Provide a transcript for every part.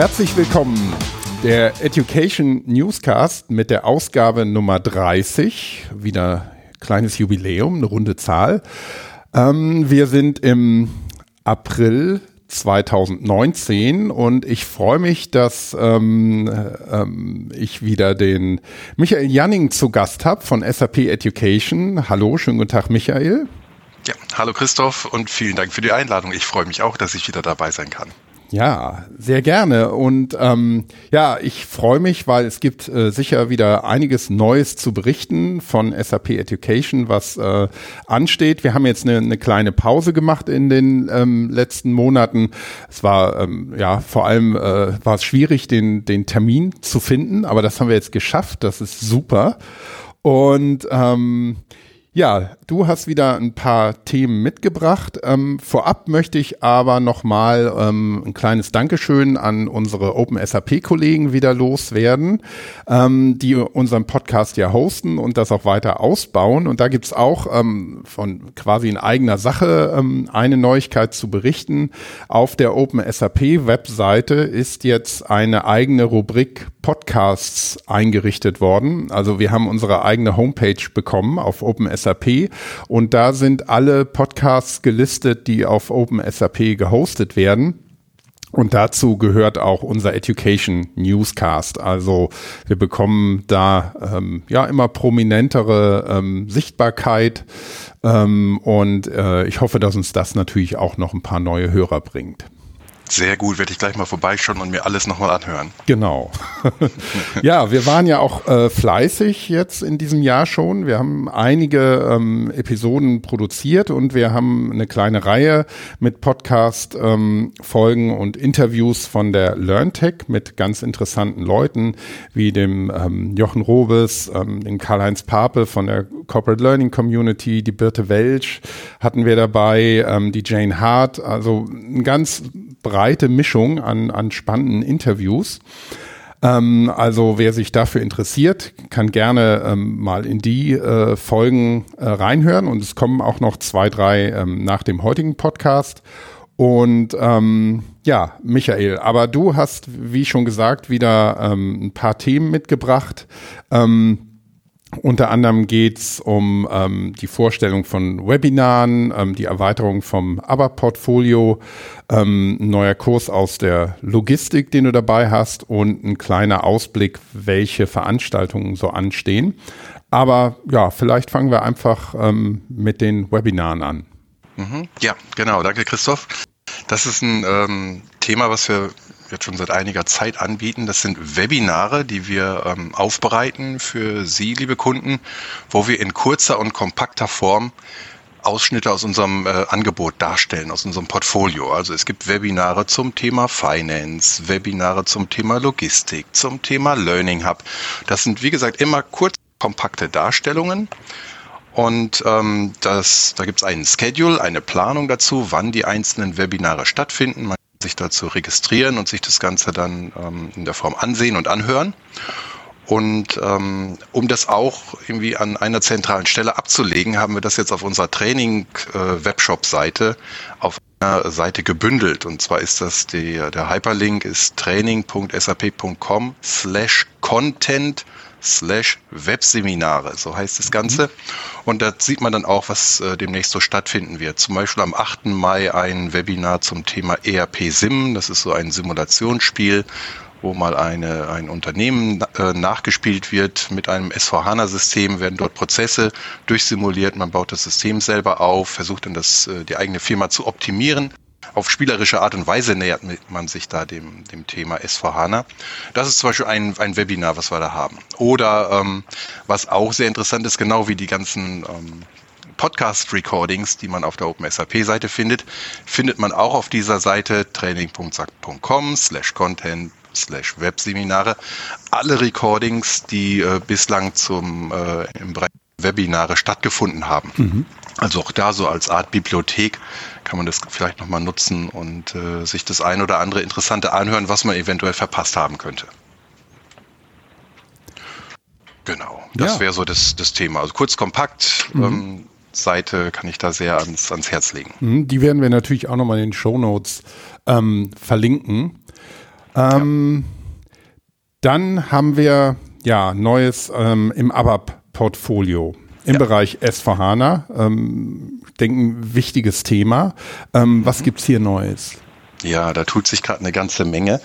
Herzlich willkommen. Der Education Newscast mit der Ausgabe Nummer 30. Wieder kleines Jubiläum, eine runde Zahl. Ähm, wir sind im April 2019 und ich freue mich, dass ähm, ähm, ich wieder den Michael Janning zu Gast habe von SAP Education. Hallo, schönen guten Tag, Michael. Ja, hallo Christoph und vielen Dank für die Einladung. Ich freue mich auch, dass ich wieder dabei sein kann. Ja, sehr gerne. Und ähm, ja, ich freue mich, weil es gibt äh, sicher wieder einiges Neues zu berichten von SAP Education, was äh, ansteht. Wir haben jetzt eine, eine kleine Pause gemacht in den ähm, letzten Monaten. Es war ähm, ja vor allem äh, war es schwierig, den, den Termin zu finden, aber das haben wir jetzt geschafft. Das ist super. Und ähm, ja, du hast wieder ein paar Themen mitgebracht. Ähm, vorab möchte ich aber nochmal ähm, ein kleines Dankeschön an unsere Open SAP-Kollegen wieder loswerden, ähm, die unseren Podcast ja hosten und das auch weiter ausbauen. Und da gibt's auch ähm, von quasi in eigener Sache ähm, eine Neuigkeit zu berichten. Auf der Open SAP-Webseite ist jetzt eine eigene Rubrik Podcasts eingerichtet worden. Also wir haben unsere eigene Homepage bekommen auf Open SAP und da sind alle Podcasts gelistet, die auf OpenSAP gehostet werden. Und dazu gehört auch unser Education Newscast. Also wir bekommen da ähm, ja immer prominentere ähm, Sichtbarkeit ähm, und äh, ich hoffe, dass uns das natürlich auch noch ein paar neue Hörer bringt. Sehr gut, werde ich gleich mal vorbeischauen und mir alles nochmal anhören. Genau. ja, wir waren ja auch äh, fleißig jetzt in diesem Jahr schon. Wir haben einige ähm, Episoden produziert und wir haben eine kleine Reihe mit Podcast-Folgen ähm, und Interviews von der LearnTech mit ganz interessanten Leuten wie dem ähm, Jochen Robes, ähm, den Karl-Heinz Pape von der Corporate Learning Community, die Birte Welsch hatten wir dabei, ähm, die Jane Hart. Also ein ganz breite Mischung an, an spannenden Interviews. Ähm, also wer sich dafür interessiert, kann gerne ähm, mal in die äh, Folgen äh, reinhören. Und es kommen auch noch zwei, drei ähm, nach dem heutigen Podcast. Und ähm, ja, Michael, aber du hast, wie schon gesagt, wieder ähm, ein paar Themen mitgebracht. Ähm, unter anderem geht's um ähm, die Vorstellung von Webinaren, ähm, die Erweiterung vom ABBA-Portfolio, ähm, ein neuer Kurs aus der Logistik, den du dabei hast und ein kleiner Ausblick, welche Veranstaltungen so anstehen. Aber ja, vielleicht fangen wir einfach ähm, mit den Webinaren an. Mhm. Ja, genau. Danke, Christoph. Das ist ein ähm, Thema, was wir jetzt schon seit einiger Zeit anbieten. Das sind Webinare, die wir ähm, aufbereiten für Sie, liebe Kunden, wo wir in kurzer und kompakter Form Ausschnitte aus unserem äh, Angebot darstellen, aus unserem Portfolio. Also es gibt Webinare zum Thema Finance, Webinare zum Thema Logistik, zum Thema Learning Hub. Das sind, wie gesagt, immer kurz kompakte Darstellungen. Und ähm, das, da gibt es einen Schedule, eine Planung dazu, wann die einzelnen Webinare stattfinden. Man sich dazu registrieren und sich das Ganze dann ähm, in der Form ansehen und anhören. Und ähm, um das auch irgendwie an einer zentralen Stelle abzulegen, haben wir das jetzt auf unserer Training-Webshop-Seite äh, auf einer Seite gebündelt. Und zwar ist das die, der Hyperlink ist training.sap.com slash content slash Webseminare, so heißt das Ganze. Mhm. Und da sieht man dann auch, was äh, demnächst so stattfinden wird. Zum Beispiel am 8. Mai ein Webinar zum Thema ERP Sim. Das ist so ein Simulationsspiel, wo mal eine, ein Unternehmen äh, nachgespielt wird mit einem S4HANA-System, werden dort Prozesse durchsimuliert, man baut das System selber auf, versucht dann das, äh, die eigene Firma zu optimieren auf spielerische Art und Weise nähert man sich da dem, dem Thema S4HANA. Das ist zum Beispiel ein, ein Webinar, was wir da haben. Oder ähm, was auch sehr interessant ist, genau wie die ganzen ähm, Podcast-Recordings, die man auf der OpenSAP-Seite findet, findet man auch auf dieser Seite training.sack.com slash content slash Webseminare. Alle Recordings, die äh, bislang zum äh, im Bereich Webinare stattgefunden haben. Mhm. Also auch da so als Art Bibliothek kann man das vielleicht nochmal nutzen und äh, sich das ein oder andere Interessante anhören, was man eventuell verpasst haben könnte. Genau, das ja. wäre so das, das Thema. Also kurz, kompakt. Mhm. Ähm, Seite kann ich da sehr ans, ans Herz legen. Mhm, die werden wir natürlich auch nochmal in den Show Notes ähm, verlinken. Ähm, ja. Dann haben wir ja Neues ähm, im ABAP-Portfolio im ja. Bereich S4HANA. Ähm, denke, ein wichtiges Thema. Ähm, was gibt's hier Neues? Ja, da tut sich gerade eine ganze Menge.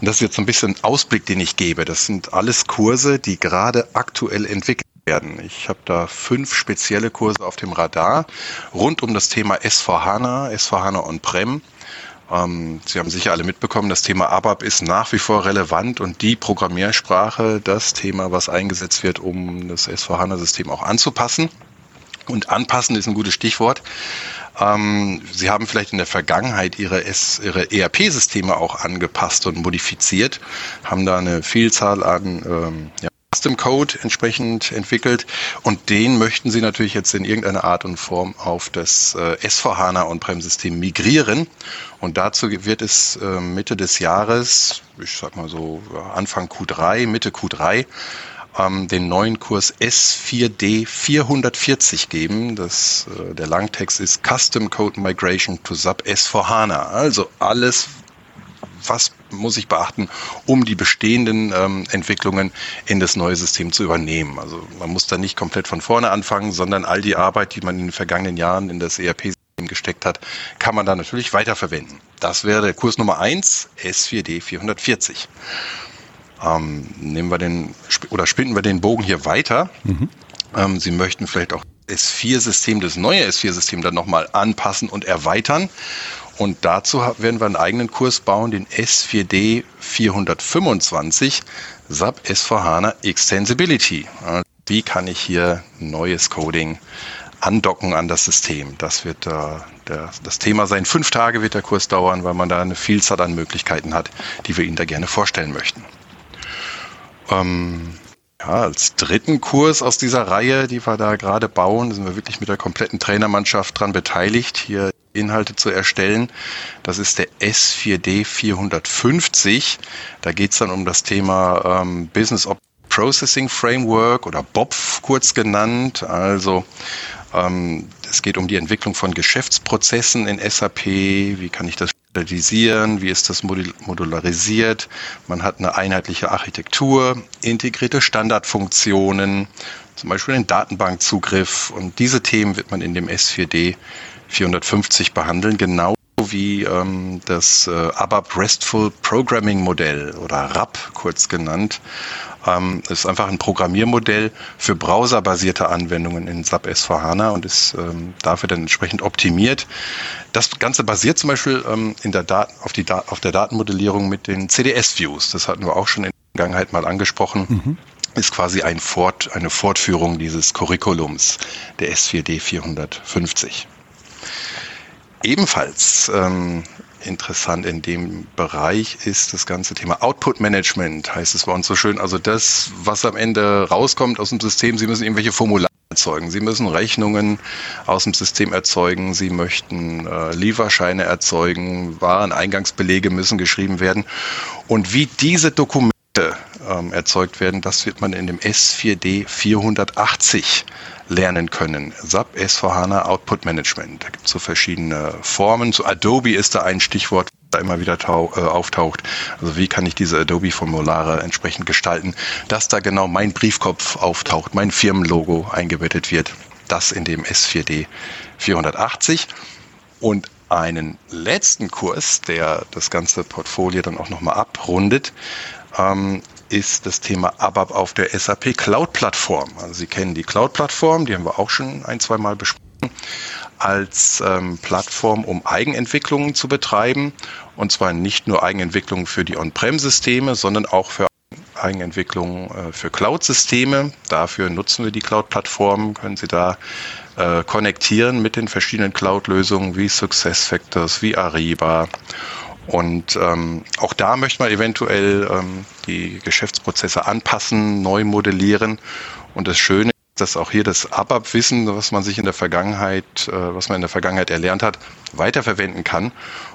Und das ist jetzt so ein bisschen Ausblick, den ich gebe. Das sind alles Kurse, die gerade aktuell entwickelt werden. Ich habe da fünf spezielle Kurse auf dem Radar rund um das Thema S4HANA, S4HANA On-Prem. Ähm, Sie haben sicher alle mitbekommen, das Thema ABAP ist nach wie vor relevant und die Programmiersprache, das Thema, was eingesetzt wird, um das S4HANA-System auch anzupassen. Und anpassen ist ein gutes Stichwort. Ähm, Sie haben vielleicht in der Vergangenheit Ihre, Ihre ERP-Systeme auch angepasst und modifiziert, haben da eine Vielzahl an ähm, ja, Custom Code entsprechend entwickelt und den möchten Sie natürlich jetzt in irgendeiner Art und Form auf das äh, S4HANA On-Prem-System migrieren und dazu wird es äh, Mitte des Jahres, ich sag mal so Anfang Q3, Mitte Q3, ähm, den neuen Kurs S4D 440 geben. Das, äh, der Langtext ist Custom Code Migration to SAP S4HANA. Also alles, was muss ich beachten, um die bestehenden ähm, Entwicklungen in das neue System zu übernehmen. Also man muss da nicht komplett von vorne anfangen, sondern all die Arbeit, die man in den vergangenen Jahren in das ERP-System gesteckt hat, kann man da natürlich weiterverwenden. Das wäre der Kurs Nummer 1, S4D 440. Ähm, nehmen wir den oder spinnen wir den Bogen hier weiter. Mhm. Ähm, Sie möchten vielleicht auch S4-System, das neue S4-System dann nochmal anpassen und erweitern. Und dazu werden wir einen eigenen Kurs bauen, den S4D 425 SAP S4HANA Extensibility. Wie kann ich hier neues Coding andocken an das System? Das wird äh, der, das Thema sein. Fünf Tage wird der Kurs dauern, weil man da eine Vielzahl an Möglichkeiten hat, die wir Ihnen da gerne vorstellen möchten. Ähm, ja, als dritten Kurs aus dieser Reihe, die wir da gerade bauen, sind wir wirklich mit der kompletten Trainermannschaft dran beteiligt, hier Inhalte zu erstellen. Das ist der S4D 450. Da geht es dann um das Thema ähm, Business Processing Framework oder BOPF kurz genannt. Also ähm, es geht um die Entwicklung von Geschäftsprozessen in SAP. Wie kann ich das standardisieren? Wie ist das modularisiert? Man hat eine einheitliche Architektur, integrierte Standardfunktionen, zum Beispiel den Datenbankzugriff. Und diese Themen wird man in dem S4D 450 behandeln, genau wie ähm, das äh, ABAP RESTful Programming Modell oder RAP kurz genannt. Ähm, ist einfach ein Programmiermodell für browserbasierte Anwendungen in SAP S4HANA und ist ähm, dafür dann entsprechend optimiert. Das Ganze basiert zum Beispiel ähm, in der Daten, auf, die da auf der Datenmodellierung mit den CDS-Views. Das hatten wir auch schon in der Vergangenheit mal angesprochen. Mhm. Ist quasi ein Fort, eine Fortführung dieses Curriculums der S4D 450. Ebenfalls ähm, interessant in dem Bereich ist das ganze Thema Output Management, heißt es bei uns so schön. Also das, was am Ende rauskommt aus dem System, Sie müssen irgendwelche Formulare erzeugen. Sie müssen Rechnungen aus dem System erzeugen. Sie möchten äh, Lieferscheine erzeugen. Wareneingangsbelege müssen geschrieben werden. Und wie diese Dokumente ähm, erzeugt werden, das wird man in dem S4D 480 lernen können. SAP S4HANA Output Management. Da gibt es so verschiedene Formen. So Adobe ist da ein Stichwort, da immer wieder äh, auftaucht. Also wie kann ich diese Adobe-Formulare entsprechend gestalten, dass da genau mein Briefkopf auftaucht, mein Firmenlogo eingebettet wird. Das in dem S4D 480. Und einen letzten Kurs, der das ganze Portfolio dann auch nochmal abrundet, ähm, ist das Thema ABAP auf der SAP Cloud-Plattform. Also Sie kennen die Cloud-Plattform, die haben wir auch schon ein, zwei Mal besprochen, als ähm, Plattform, um Eigenentwicklungen zu betreiben. Und zwar nicht nur Eigenentwicklungen für die On-Prem-Systeme, sondern auch für Eigenentwicklungen äh, für Cloud-Systeme. Dafür nutzen wir die Cloud-Plattform, können Sie da äh, konnektieren mit den verschiedenen Cloud-Lösungen wie SuccessFactors, wie Ariba und ähm, auch da möchte man eventuell ähm, die Geschäftsprozesse anpassen, neu modellieren. Und das Schöne ist, dass auch hier das ABAP-Wissen, was man sich in der Vergangenheit, äh, was man in der Vergangenheit erlernt hat, weiterverwenden kann.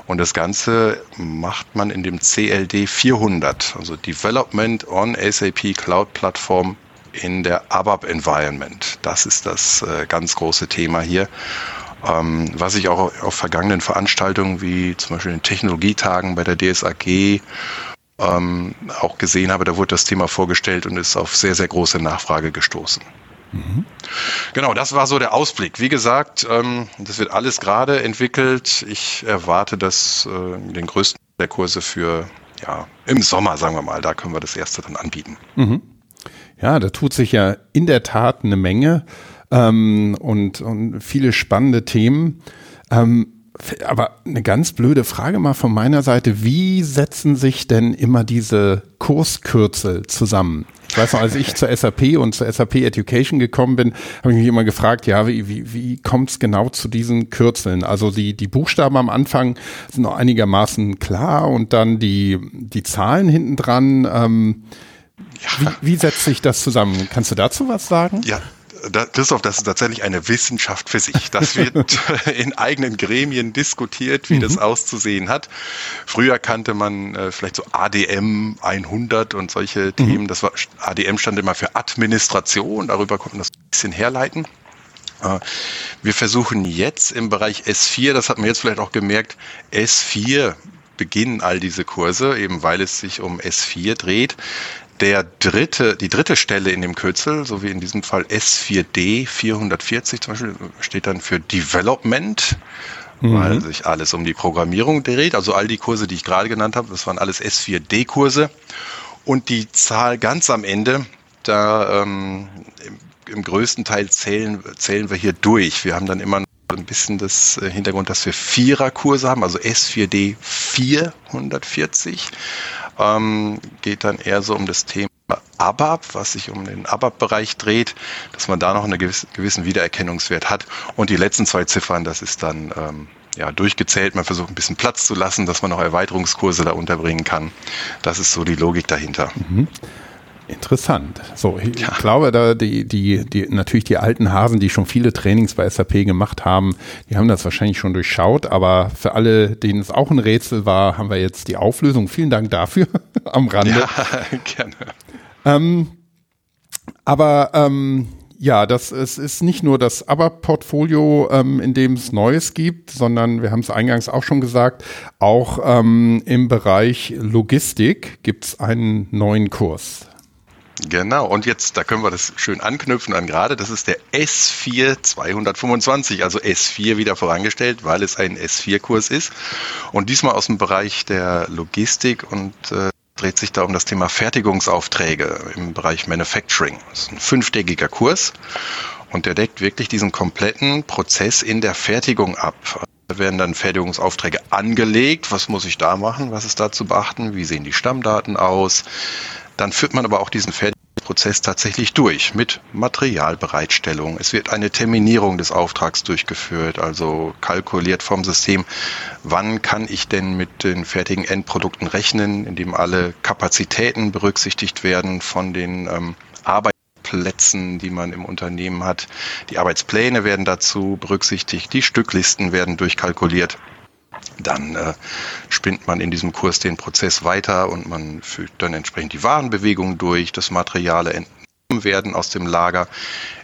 Und das Ganze macht man in dem CLD 400, also Development on SAP Cloud Plattform in der ABAP Environment. Das ist das äh, ganz große Thema hier. Ähm, was ich auch auf vergangenen Veranstaltungen wie zum Beispiel den Technologietagen bei der DSAG ähm, auch gesehen habe, da wurde das Thema vorgestellt und ist auf sehr, sehr große Nachfrage gestoßen. Mhm. Genau, das war so der Ausblick. Wie gesagt, ähm, das wird alles gerade entwickelt. Ich erwarte das äh, den größten der Kurse für ja im Sommer, sagen wir mal. Da können wir das erste dann anbieten. Mhm. Ja, da tut sich ja in der Tat eine Menge ähm, und, und viele spannende Themen. Ähm, aber eine ganz blöde Frage mal von meiner Seite. Wie setzen sich denn immer diese Kurskürzel zusammen? Ich weiß noch, als ich zur SAP und zur SAP Education gekommen bin, habe ich mich immer gefragt, ja, wie, wie, wie kommt es genau zu diesen Kürzeln? Also die, die Buchstaben am Anfang sind noch einigermaßen klar und dann die, die Zahlen hinten dran. Ähm, ja. wie, wie setzt sich das zusammen? Kannst du dazu was sagen? Ja, da, Christoph, das ist tatsächlich eine Wissenschaft für sich. Das wird in eigenen Gremien diskutiert, wie mhm. das auszusehen hat. Früher kannte man äh, vielleicht so ADM 100 und solche mhm. Themen. Das war, ADM stand immer für Administration. Darüber konnte man das ein bisschen herleiten. Äh, wir versuchen jetzt im Bereich S4, das hat man jetzt vielleicht auch gemerkt, S4 beginnen all diese Kurse, eben weil es sich um S4 dreht der dritte, die dritte Stelle in dem Kürzel, so wie in diesem Fall S4D 440 zum Beispiel, steht dann für Development, mhm. weil sich alles um die Programmierung dreht. Also all die Kurse, die ich gerade genannt habe, das waren alles S4D-Kurse. Und die Zahl ganz am Ende, da ähm, im, im, größten Teil zählen, zählen wir hier durch. Wir haben dann immer ein bisschen das äh, Hintergrund, dass wir Viererkurse haben, also S4D 440 ähm, geht dann eher so um das Thema ABAP, was sich um den ABAP-Bereich dreht, dass man da noch einen gewissen Wiedererkennungswert hat. Und die letzten zwei Ziffern, das ist dann ähm, ja, durchgezählt. Man versucht ein bisschen Platz zu lassen, dass man noch Erweiterungskurse da unterbringen kann. Das ist so die Logik dahinter. Mhm. Interessant. So, ich ja. glaube, da die, die, die, natürlich die alten Hasen, die schon viele Trainings bei SAP gemacht haben, die haben das wahrscheinlich schon durchschaut, aber für alle, denen es auch ein Rätsel war, haben wir jetzt die Auflösung. Vielen Dank dafür am Rande. Ja, gerne. Ähm, aber ähm, ja, das es ist nicht nur das ABAP-Portfolio, ähm, in dem es Neues gibt, sondern wir haben es eingangs auch schon gesagt, auch ähm, im Bereich Logistik gibt es einen neuen Kurs. Genau, und jetzt, da können wir das schön anknüpfen an gerade, das ist der S4 225, also S4 wieder vorangestellt, weil es ein S4-Kurs ist. Und diesmal aus dem Bereich der Logistik und äh, dreht sich da um das Thema Fertigungsaufträge im Bereich Manufacturing. Das ist ein fünftägiger Kurs und der deckt wirklich diesen kompletten Prozess in der Fertigung ab. Da werden dann Fertigungsaufträge angelegt. Was muss ich da machen? Was ist da zu beachten? Wie sehen die Stammdaten aus? Dann führt man aber auch diesen Fertigungsprozess tatsächlich durch mit Materialbereitstellung. Es wird eine Terminierung des Auftrags durchgeführt, also kalkuliert vom System, wann kann ich denn mit den fertigen Endprodukten rechnen, indem alle Kapazitäten berücksichtigt werden von den ähm, Arbeitsplätzen, die man im Unternehmen hat. Die Arbeitspläne werden dazu berücksichtigt, die Stücklisten werden durchkalkuliert dann äh, spinnt man in diesem Kurs den Prozess weiter und man fügt dann entsprechend die Warenbewegungen durch, das Materiale entnommen werden aus dem Lager.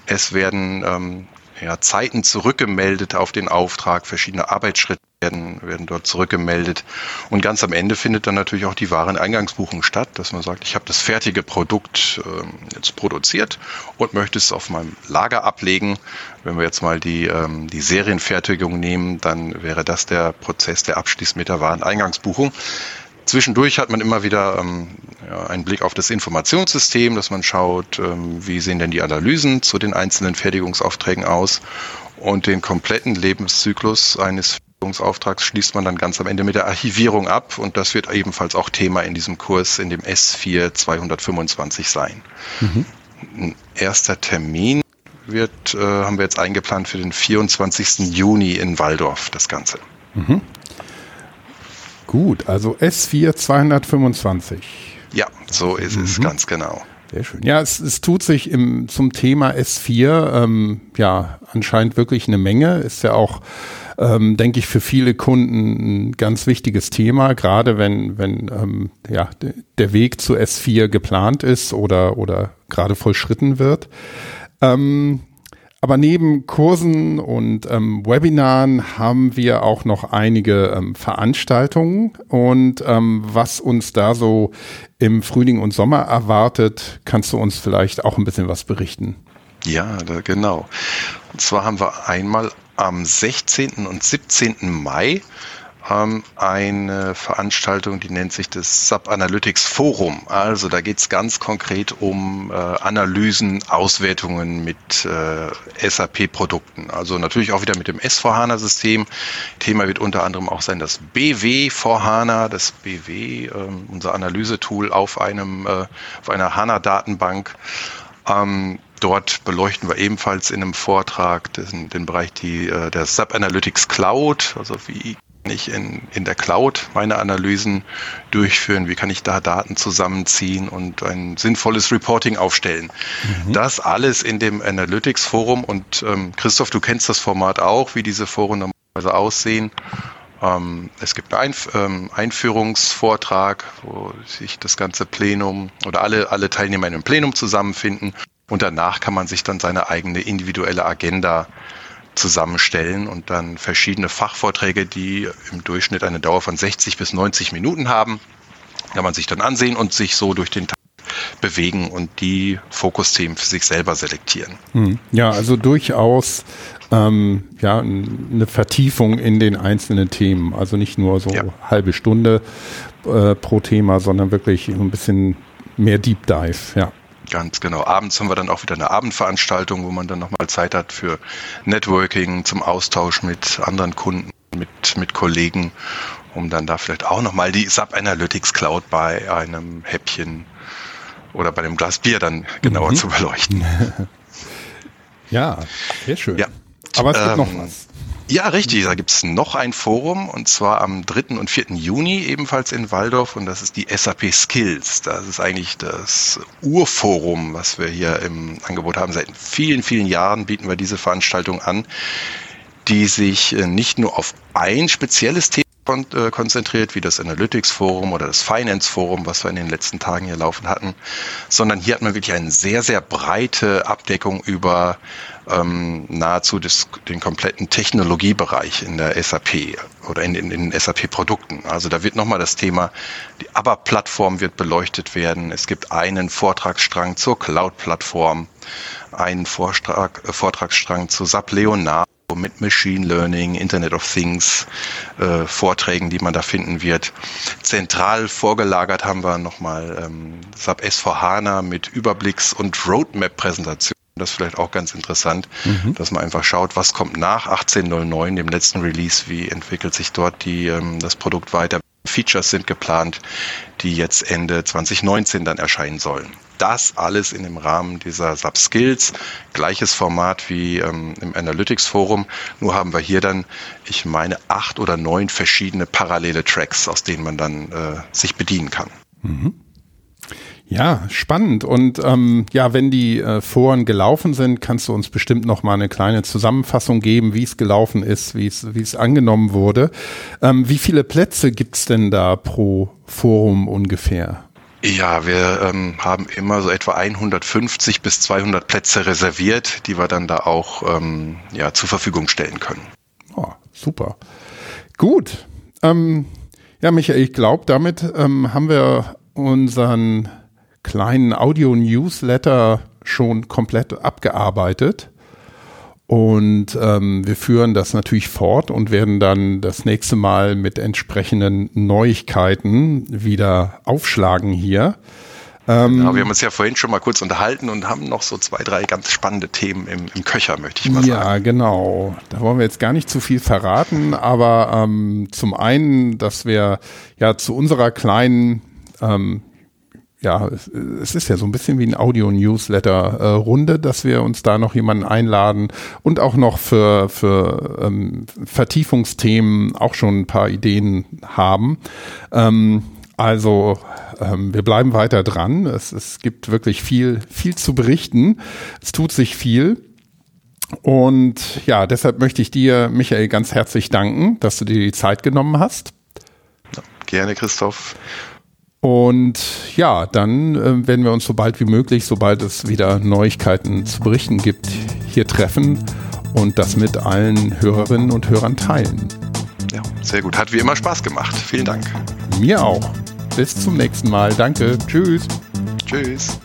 Es werden ähm, ja, Zeiten zurückgemeldet auf den Auftrag, verschiedene Arbeitsschritte werden, werden dort zurückgemeldet. Und ganz am Ende findet dann natürlich auch die Wareneingangsbuchung statt, dass man sagt, ich habe das fertige Produkt ähm, jetzt produziert und möchte es auf meinem Lager ablegen. Wenn wir jetzt mal die, ähm, die Serienfertigung nehmen, dann wäre das der Prozess, der abschließt mit der Wareneingangsbuchung. Zwischendurch hat man immer wieder ähm, ja, einen Blick auf das Informationssystem, dass man schaut, ähm, wie sehen denn die Analysen zu den einzelnen Fertigungsaufträgen aus und den kompletten Lebenszyklus eines Auftrags schließt man dann ganz am Ende mit der Archivierung ab und das wird ebenfalls auch Thema in diesem Kurs in dem S4 225 sein. Mhm. Ein erster Termin wird, äh, haben wir jetzt eingeplant für den 24. Juni in Waldorf, das Ganze. Mhm. Gut, also S4 225. Ja, so ist es, mhm. ganz genau. Sehr schön. Ja, es, es tut sich im, zum Thema S4 ähm, ja anscheinend wirklich eine Menge. Ist ja auch, ähm, denke ich, für viele Kunden ein ganz wichtiges Thema, gerade wenn, wenn ähm, ja, der Weg zu S4 geplant ist oder, oder gerade vollschritten wird. Ähm, Aber neben Kursen und ähm, Webinaren haben wir auch noch einige ähm, Veranstaltungen. Und ähm, was uns da so im Frühling und Sommer erwartet, kannst du uns vielleicht auch ein bisschen was berichten? Ja, da, genau. Und zwar haben wir einmal am 16. und 17. Mai ähm, eine Veranstaltung, die nennt sich das Sub Analytics Forum. Also da geht es ganz konkret um äh, Analysen, Auswertungen mit äh, SAP-Produkten. Also natürlich auch wieder mit dem S4HANA-System. Thema wird unter anderem auch sein das BW 4HANA, das BW, äh, unser Analysetool auf einem äh, auf einer HANA-Datenbank. Ähm, dort beleuchten wir ebenfalls in einem Vortrag den, den Bereich die, äh, der Sub Analytics Cloud, also wie ich in, in der Cloud meine Analysen durchführen? Wie kann ich da Daten zusammenziehen und ein sinnvolles Reporting aufstellen? Mhm. Das alles in dem Analytics Forum und ähm, Christoph, du kennst das Format auch, wie diese Foren normalerweise aussehen. Ähm, es gibt einen Einf ähm, Einführungsvortrag, wo sich das ganze Plenum oder alle, alle Teilnehmer in einem Plenum zusammenfinden und danach kann man sich dann seine eigene individuelle Agenda zusammenstellen und dann verschiedene Fachvorträge, die im Durchschnitt eine Dauer von 60 bis 90 Minuten haben, kann man sich dann ansehen und sich so durch den Tag bewegen und die Fokusthemen für sich selber selektieren. Hm. Ja, also durchaus ähm, ja, eine Vertiefung in den einzelnen Themen. Also nicht nur so ja. halbe Stunde äh, pro Thema, sondern wirklich ein bisschen mehr Deep Dive, ja. Ganz genau. Abends haben wir dann auch wieder eine Abendveranstaltung, wo man dann nochmal Zeit hat für Networking, zum Austausch mit anderen Kunden, mit, mit Kollegen, um dann da vielleicht auch nochmal die SAP Analytics Cloud bei einem Häppchen oder bei einem Glas Bier dann genauer mhm. zu beleuchten. ja, sehr schön. Ja. Aber es gibt ähm, noch was. Ja, richtig. Da gibt's noch ein Forum und zwar am 3. und 4. Juni ebenfalls in Waldorf und das ist die SAP Skills. Das ist eigentlich das Urforum, was wir hier im Angebot haben. Seit vielen, vielen Jahren bieten wir diese Veranstaltung an, die sich äh, nicht nur auf ein spezielles Thema äh, konzentriert, wie das Analytics Forum oder das Finance Forum, was wir in den letzten Tagen hier laufen hatten, sondern hier hat man wirklich eine sehr, sehr breite Abdeckung über ähm, nahezu das, den kompletten Technologiebereich in der SAP oder in, in, in SAP-Produkten. Also da wird nochmal das Thema, die ABAP-Plattform wird beleuchtet werden. Es gibt einen Vortragsstrang zur Cloud-Plattform, einen Vortrag, äh, Vortragsstrang zu SAP Leonardo mit Machine Learning, Internet of Things, äh, Vorträgen, die man da finden wird. Zentral vorgelagert haben wir nochmal ähm, SAP S4HANA mit Überblicks- und Roadmap-Präsentation. Das ist vielleicht auch ganz interessant, mhm. dass man einfach schaut, was kommt nach 1809, dem letzten Release, wie entwickelt sich dort die, ähm, das Produkt weiter. Features sind geplant, die jetzt Ende 2019 dann erscheinen sollen. Das alles in dem Rahmen dieser Subskills, gleiches Format wie ähm, im Analytics Forum, nur haben wir hier dann, ich meine, acht oder neun verschiedene parallele Tracks, aus denen man dann äh, sich bedienen kann. Mhm. Ja, spannend. Und ähm, ja, wenn die äh, Foren gelaufen sind, kannst du uns bestimmt noch mal eine kleine Zusammenfassung geben, wie es gelaufen ist, wie es wie es angenommen wurde. Ähm, wie viele Plätze gibt's denn da pro Forum ungefähr? Ja, wir ähm, haben immer so etwa 150 bis 200 Plätze reserviert, die wir dann da auch ähm, ja, zur Verfügung stellen können. Oh, super. Gut. Ähm, ja, Michael, ich glaube, damit ähm, haben wir unseren kleinen Audio-Newsletter schon komplett abgearbeitet. Und ähm, wir führen das natürlich fort und werden dann das nächste Mal mit entsprechenden Neuigkeiten wieder aufschlagen hier. Ähm, genau, wir haben uns ja vorhin schon mal kurz unterhalten und haben noch so zwei, drei ganz spannende Themen im, im Köcher, möchte ich mal sagen. Ja, genau. Da wollen wir jetzt gar nicht zu viel verraten, aber ähm, zum einen, dass wir ja zu unserer kleinen ähm, ja, es, es, ist ja so ein bisschen wie ein Audio-Newsletter-Runde, äh, dass wir uns da noch jemanden einladen und auch noch für, für ähm, Vertiefungsthemen auch schon ein paar Ideen haben. Ähm, also ähm, wir bleiben weiter dran. Es, es gibt wirklich viel, viel zu berichten. Es tut sich viel. Und ja, deshalb möchte ich dir, Michael, ganz herzlich danken, dass du dir die Zeit genommen hast. Gerne, Christoph. Und ja, dann äh, werden wir uns so bald wie möglich, sobald es wieder Neuigkeiten zu berichten gibt, hier treffen und das mit allen Hörerinnen und Hörern teilen. Ja, sehr gut. Hat wie immer Spaß gemacht. Vielen Dank. Mir auch. Bis zum nächsten Mal. Danke. Tschüss. Tschüss.